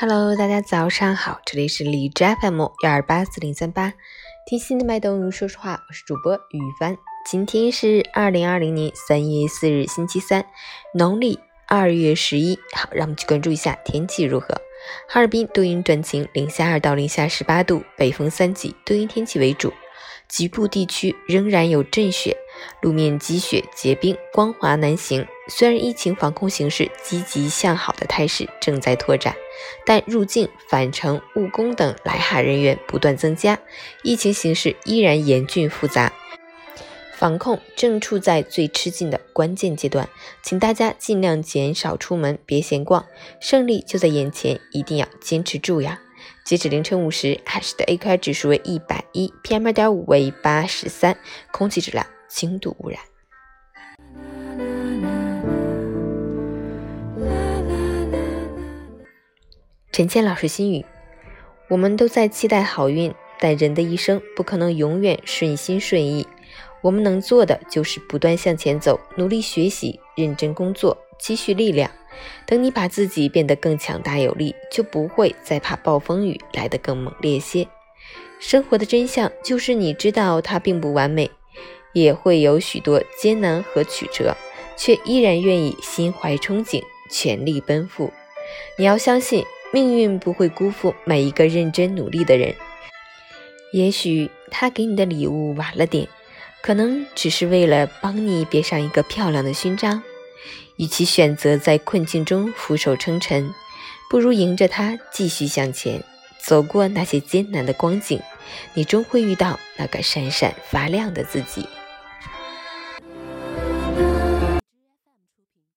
Hello，大家早上好，这里是荔枝 FM 幺二八四零三八，听心的脉动，说实话，我是主播雨帆。今天是二零二零年三月四日，星期三，农历二月十一。好，让我们去关注一下天气如何。哈尔滨多云转晴，零下二到零下十八度，北风三级，多云天气为主，局部地区仍然有阵雪。路面积雪结冰，光滑难行。虽然疫情防控形势积极向好的态势正在拓展，但入境返程、务工等来哈人员不断增加，疫情形势依然严峻复杂，防控正处在最吃紧的关键阶段。请大家尽量减少出门，别闲逛，胜利就在眼前，一定要坚持住呀！截止凌晨五时，海市的 AQI 指数为一百一，PM 二点五为八十三，空气质量。轻度污染。陈倩老师心语：我们都在期待好运，但人的一生不可能永远顺心顺意。我们能做的就是不断向前走，努力学习，认真工作，积蓄力量。等你把自己变得更强大有力，就不会再怕暴风雨来得更猛烈些。生活的真相就是，你知道它并不完美。也会有许多艰难和曲折，却依然愿意心怀憧憬，全力奔赴。你要相信，命运不会辜负每一个认真努力的人。也许他给你的礼物晚了点，可能只是为了帮你别上一个漂亮的勋章。与其选择在困境中俯首称臣，不如迎着它继续向前，走过那些艰难的光景。你终会遇到那个闪闪发亮的自己。